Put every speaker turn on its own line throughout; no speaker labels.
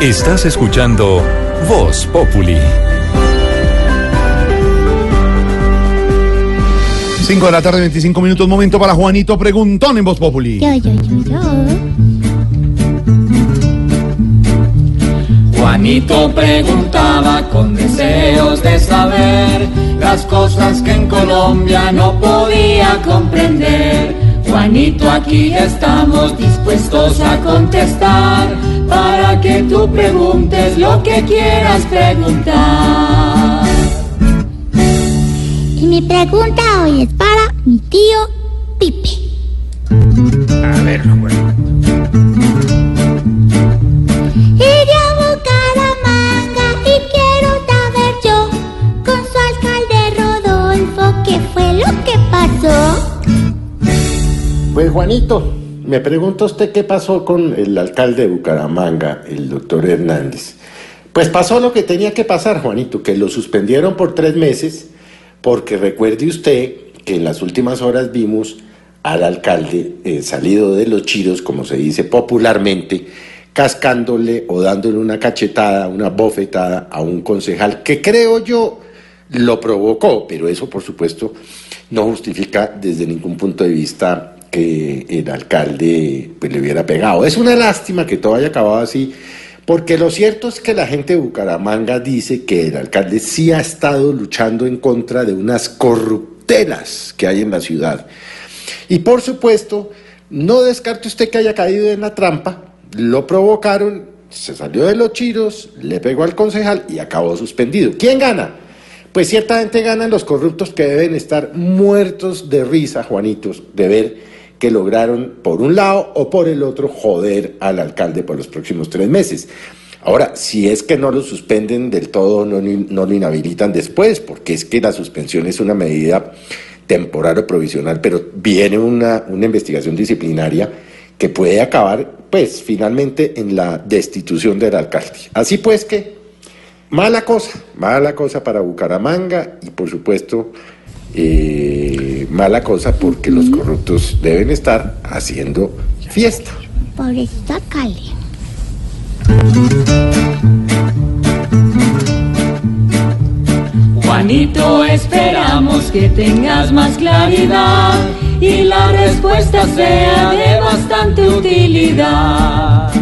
Estás escuchando Voz Populi.
5 de la tarde, 25 minutos, momento para Juanito Preguntón en Voz Populi.
Yo, yo, yo, yo.
Juanito preguntaba con deseos de saber las cosas que en Colombia no podía comprender. Juanito, aquí estamos dispuestos a contestar tú preguntes lo que quieras preguntar.
Y mi pregunta hoy es para mi tío Pipe.
A ver, bueno.
Iré a Bucaramanga y quiero saber yo con su alcalde Rodolfo qué fue lo que pasó.
Pues Juanito, me pregunta usted qué pasó con el alcalde de Bucaramanga, el doctor Hernández. Pues pasó lo que tenía que pasar, Juanito, que lo suspendieron por tres meses, porque recuerde usted que en las últimas horas vimos al alcalde eh, salido de los chiros, como se dice popularmente, cascándole o dándole una cachetada, una bofetada a un concejal que creo yo lo provocó, pero eso por supuesto no justifica desde ningún punto de vista que el alcalde pues, le hubiera pegado. Es una lástima que todo haya acabado así, porque lo cierto es que la gente de Bucaramanga dice que el alcalde sí ha estado luchando en contra de unas corruptelas que hay en la ciudad. Y por supuesto, no descarte usted que haya caído en la trampa, lo provocaron, se salió de los chiros, le pegó al concejal y acabó suspendido. ¿Quién gana? Pues ciertamente ganan los corruptos que deben estar muertos de risa, Juanitos, de ver que lograron por un lado o por el otro joder al alcalde por los próximos tres meses. Ahora, si es que no lo suspenden del todo, no, no lo inhabilitan después, porque es que la suspensión es una medida temporal o provisional, pero viene una, una investigación disciplinaria que puede acabar, pues, finalmente en la destitución del alcalde. Así pues que, mala cosa, mala cosa para Bucaramanga y, por supuesto, eh, mala cosa porque los corruptos deben estar haciendo fiesta.
Pobrecito alcalde.
Juanito, esperamos que tengas más claridad y la respuesta sea de bastante utilidad.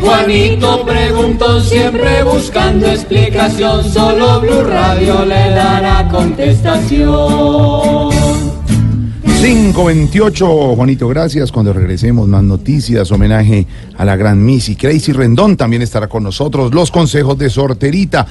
Juanito preguntó siempre buscando explicación, solo Blue Radio le dará contestación.
528, Juanito, gracias. Cuando regresemos, más noticias, homenaje a la gran Missy. Crazy Rendón también estará con nosotros. Los consejos de Sorterita.